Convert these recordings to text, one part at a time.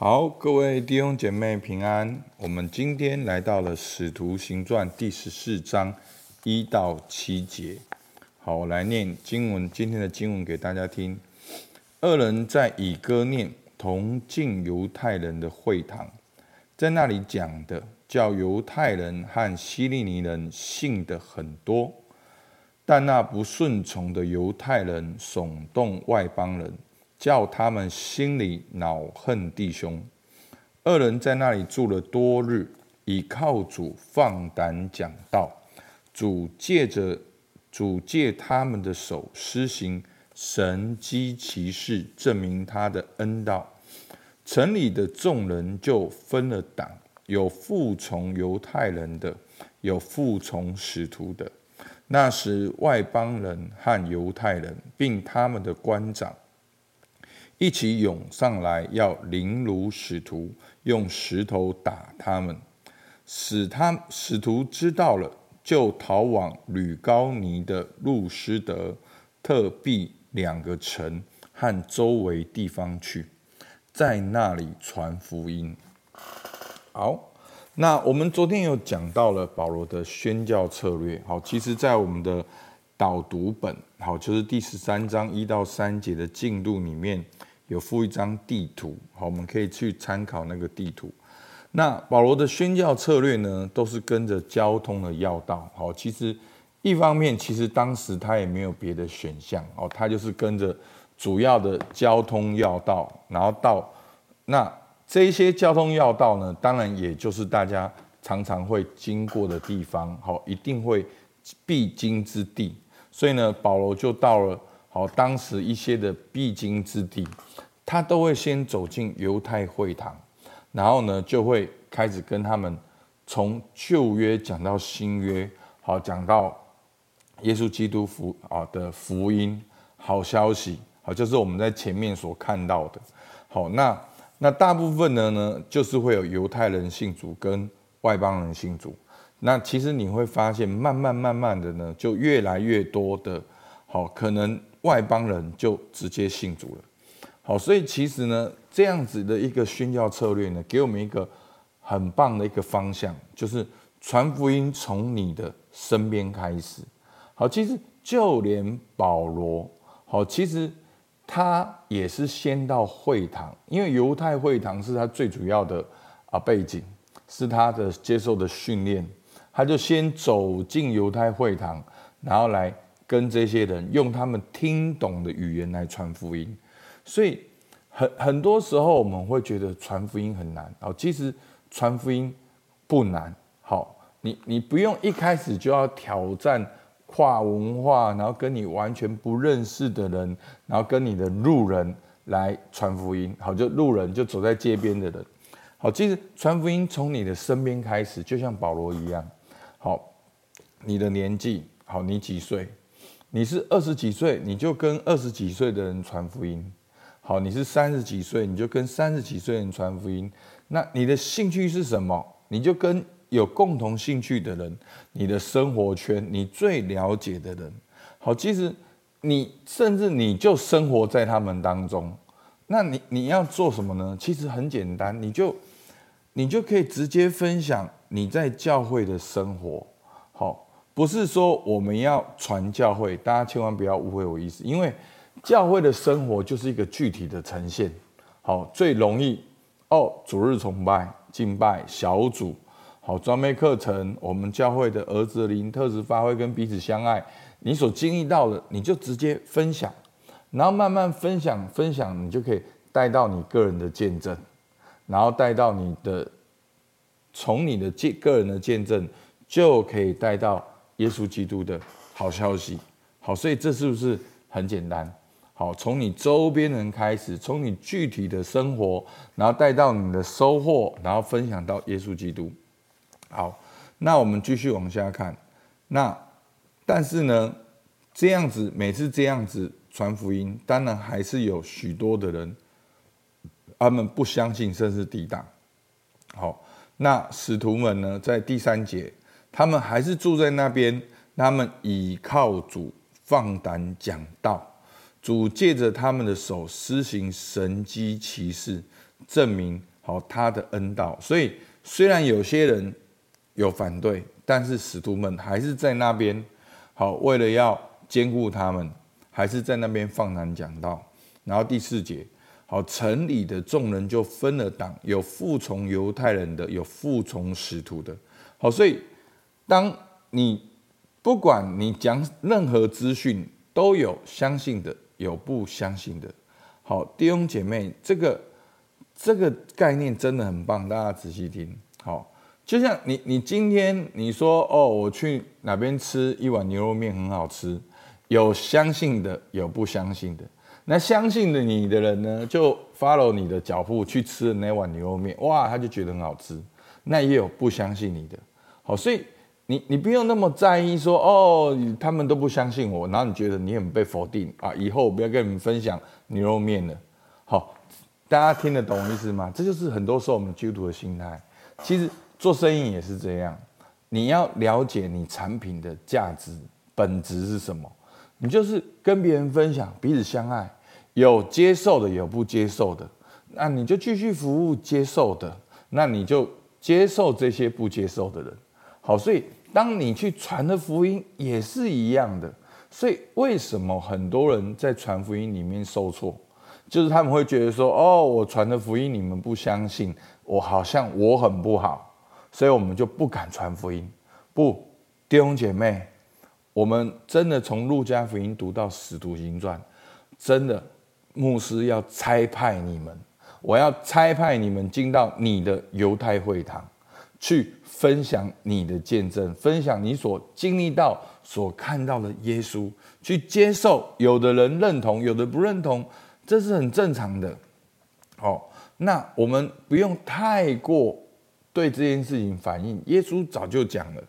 好，各位弟兄姐妹平安。我们今天来到了《使徒行传》第十四章一到七节。好，我来念经文，今天的经文给大家听。二人在以哥念同进犹太人的会堂，在那里讲的，叫犹太人和希利尼人信的很多，但那不顺从的犹太人耸动外邦人。叫他们心里恼恨弟兄。二人在那里住了多日，倚靠主放胆讲道。主借着主借他们的手施行神迹奇事，证明他的恩道。城里的众人就分了党，有服从犹太人的，有服从使徒的。那时外邦人和犹太人，并他们的官长。一起涌上来，要凌辱使徒，用石头打他们，使他使徒知道了，就逃往吕高尼的路斯德、特庇两个城和周围地方去，在那里传福音。好，那我们昨天有讲到了保罗的宣教策略。好，其实，在我们的导读本，好，就是第十三章一到三节的进度里面。有附一张地图，好，我们可以去参考那个地图。那保罗的宣教策略呢，都是跟着交通的要道。好，其实一方面，其实当时他也没有别的选项，哦，他就是跟着主要的交通要道，然后到那这些交通要道呢，当然也就是大家常常会经过的地方，好，一定会必经之地。所以呢，保罗就到了。好，当时一些的必经之地，他都会先走进犹太会堂，然后呢，就会开始跟他们从旧约讲到新约，好，讲到耶稣基督福啊的福音好消息，好，就是我们在前面所看到的。好，那那大部分的呢，就是会有犹太人信主跟外邦人信主。那其实你会发现，慢慢慢慢的呢，就越来越多的，好，可能。外邦人就直接信主了，好，所以其实呢，这样子的一个宣教策略呢，给我们一个很棒的一个方向，就是传福音从你的身边开始。好，其实就连保罗，好，其实他也是先到会堂，因为犹太会堂是他最主要的啊背景，是他的接受的训练，他就先走进犹太会堂，然后来。跟这些人用他们听懂的语言来传福音，所以很很多时候我们会觉得传福音很难。好，其实传福音不难。好，你你不用一开始就要挑战跨文化，然后跟你完全不认识的人，然后跟你的路人来传福音。好，就路人就走在街边的人。好，其实传福音从你的身边开始，就像保罗一样。好，你的年纪，好，你几岁？你是二十几岁，你就跟二十几岁的人传福音。好，你是三十几岁，你就跟三十几岁人传福音。那你的兴趣是什么？你就跟有共同兴趣的人，你的生活圈，你最了解的人。好，其实你甚至你就生活在他们当中。那你你要做什么呢？其实很简单，你就你就可以直接分享你在教会的生活。好。不是说我们要传教会，大家千万不要误会我意思。因为教会的生活就是一个具体的呈现。好，最容易哦，主日崇拜、敬拜、小组，好，专门课程，我们教会的儿子灵特质发挥跟彼此相爱，你所经历到的，你就直接分享，然后慢慢分享，分享，你就可以带到你个人的见证，然后带到你的，从你的见个人的见证就可以带到。耶稣基督的好消息，好，所以这是不是很简单？好，从你周边人开始，从你具体的生活，然后带到你的收获，然后分享到耶稣基督。好，那我们继续往下看。那但是呢，这样子每次这样子传福音，当然还是有许多的人，他们不相信，甚至抵挡。好，那使徒们呢，在第三节。他们还是住在那边，他们倚靠主，放胆讲道。主借着他们的手施行神迹奇事，证明好他的恩道。所以虽然有些人有反对，但是使徒们还是在那边，好为了要兼顾他们，还是在那边放胆讲道。然后第四节，好城里的众人就分了党，有服从犹太人的，有服从使徒的。好，所以当你不管你讲任何资讯，都有相信的，有不相信的。好，弟兄姐妹，这个这个概念真的很棒，大家仔细听。好，就像你你今天你说哦，我去哪边吃一碗牛肉面很好吃，有相信的，有不相信的。那相信的你的人呢，就 follow 你的脚步去吃那碗牛肉面，哇，他就觉得很好吃。那也有不相信你的。好，所以你你不用那么在意说哦，他们都不相信我，然后你觉得你很被否定啊，以后我不要跟你们分享牛肉面了。好，大家听得懂意思吗？这就是很多时候我们基督徒的心态。其实做生意也是这样，你要了解你产品的价值本质是什么，你就是跟别人分享，彼此相爱，有接受的，有不接受的，那你就继续服务接受的，那你就接受这些不接受的人。好，所以当你去传的福音也是一样的。所以为什么很多人在传福音里面受挫？就是他们会觉得说：“哦，我传的福音你们不相信，我好像我很不好，所以我们就不敢传福音。”不，弟兄姐妹，我们真的从路加福音读到使徒行传，真的牧师要差派你们，我要差派你们进到你的犹太会堂。去分享你的见证，分享你所经历到、所看到的耶稣，去接受。有的人认同，有的不认同，这是很正常的。好，那我们不用太过对这件事情反应。耶稣早就讲了，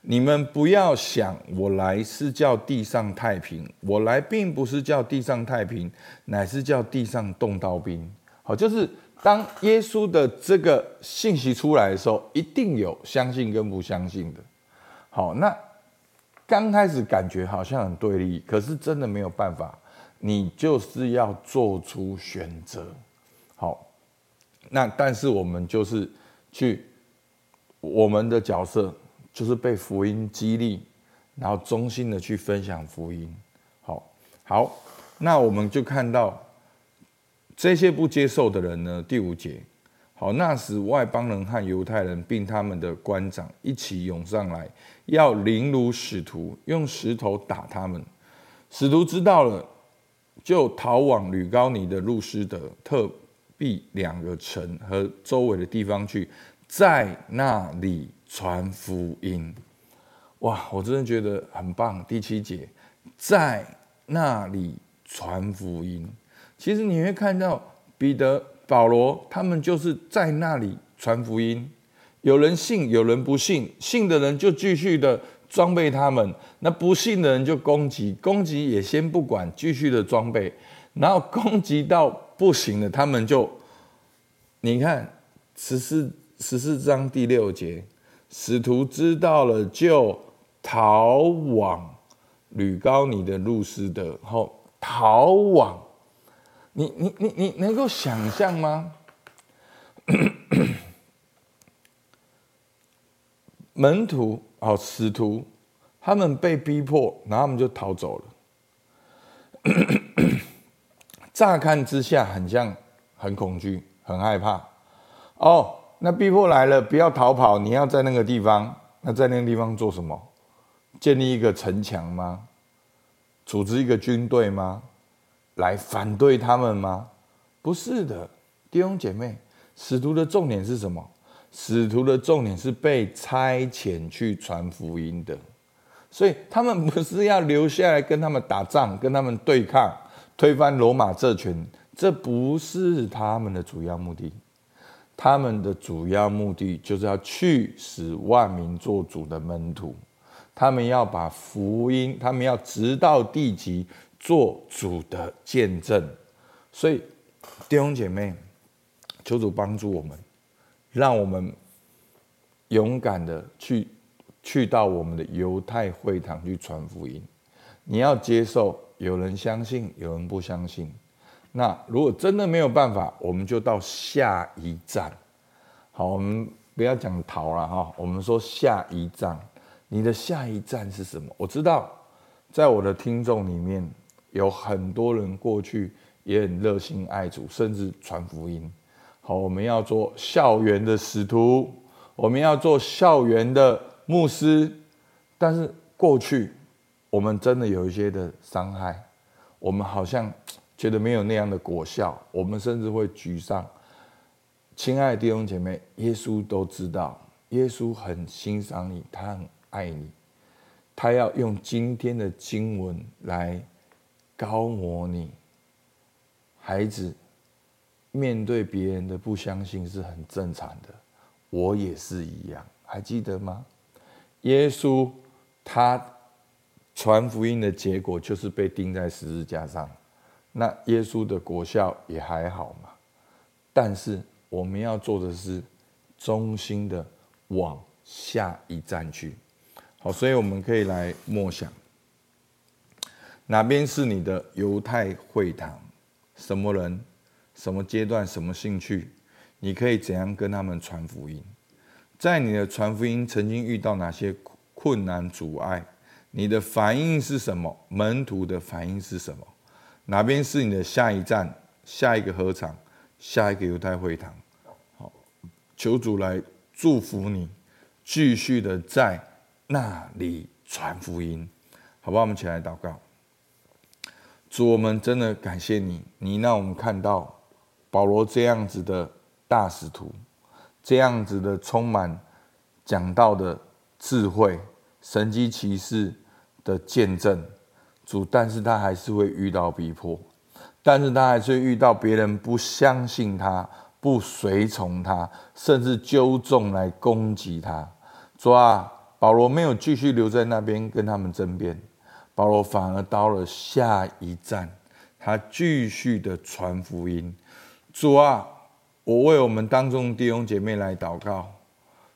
你们不要想我来是叫地上太平，我来并不是叫地上太平，乃是叫地上动刀兵。好，就是。当耶稣的这个信息出来的时候，一定有相信跟不相信的。好，那刚开始感觉好像很对立，可是真的没有办法，你就是要做出选择。好，那但是我们就是去我们的角色就是被福音激励，然后衷心的去分享福音。好，好，那我们就看到。这些不接受的人呢？第五节，好，那时外邦人和犹太人，并他们的官长一起涌上来，要凌辱使徒，用石头打他们。使徒知道了，就逃往吕高尼的路斯德、特庇两个城和周围的地方去，在那里传福音。哇，我真的觉得很棒。第七节，在那里传福音。其实你会看到彼得、保罗他们就是在那里传福音，有人信，有人不信，信的人就继续的装备他们，那不信的人就攻击，攻击也先不管，继续的装备，然后攻击到不行了，他们就，你看十四十四章第六节，使徒知道了就逃往吕高尼的路斯德，后逃往。你你你你能够想象吗？门徒哦，使徒，他们被逼迫，然后他们就逃走了。乍看之下，很像很恐惧、很害怕。哦，那逼迫来了，不要逃跑，你要在那个地方。那在那个地方做什么？建立一个城墙吗？组织一个军队吗？来反对他们吗？不是的，弟兄姐妹，使徒的重点是什么？使徒的重点是被差遣去传福音的，所以他们不是要留下来跟他们打仗，跟他们对抗，推翻罗马政权，这不是他们的主要目的。他们的主要目的就是要去使万民做主的门徒，他们要把福音，他们要直到地极。做主的见证，所以弟兄姐妹，求主帮助我们，让我们勇敢的去去到我们的犹太会堂去传福音。你要接受，有人相信，有人不相信，那如果真的没有办法，我们就到下一站。好，我们不要讲逃了哈，我们说下一站。你的下一站是什么？我知道，在我的听众里面有很多人过去也很热心爱主，甚至传福音。好，我们要做校园的使徒，我们要做校园的牧师，但是过去我们真的有一些的伤害，我们好像。觉得没有那样的果效，我们甚至会沮丧。亲爱的弟兄姐妹，耶稣都知道，耶稣很欣赏你，他很爱你，他要用今天的经文来高模你。孩子，面对别人的不相信是很正常的，我也是一样，还记得吗？耶稣他传福音的结果就是被钉在十字架上。那耶稣的果效也还好嘛，但是我们要做的是忠心的往下一站去。好，所以我们可以来默想，哪边是你的犹太会堂？什么人？什么阶段？什么兴趣？你可以怎样跟他们传福音？在你的传福音曾经遇到哪些困难阻碍？你的反应是什么？门徒的反应是什么？哪边是你的下一站？下一个合场，下一个犹太会堂。好，求主来祝福你，继续的在那里传福音，好不好？我们起来祷告。主，我们真的感谢你，你让我们看到保罗这样子的大使徒，这样子的充满讲道的智慧、神迹奇事的见证。主，但是他还是会遇到逼迫，但是他还是会遇到别人不相信他、不随从他，甚至纠众来攻击他。主啊，保罗没有继续留在那边跟他们争辩，保罗反而到了下一站，他继续的传福音。主啊，我为我们当中弟兄姐妹来祷告。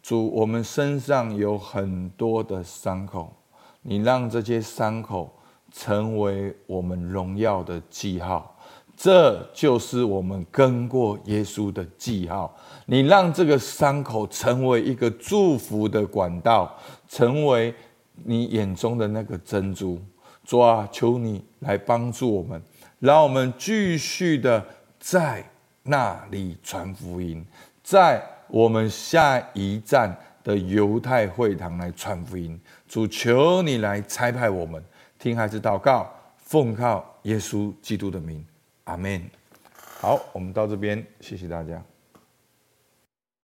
主，我们身上有很多的伤口，你让这些伤口。成为我们荣耀的记号，这就是我们跟过耶稣的记号。你让这个伤口成为一个祝福的管道，成为你眼中的那个珍珠。主啊，求你来帮助我们，让我们继续的在那里传福音，在我们下一站的犹太会堂来传福音。主，求你来差派我们。听孩子祷告，奉靠耶稣基督的名，阿门。好，我们到这边，谢谢大家。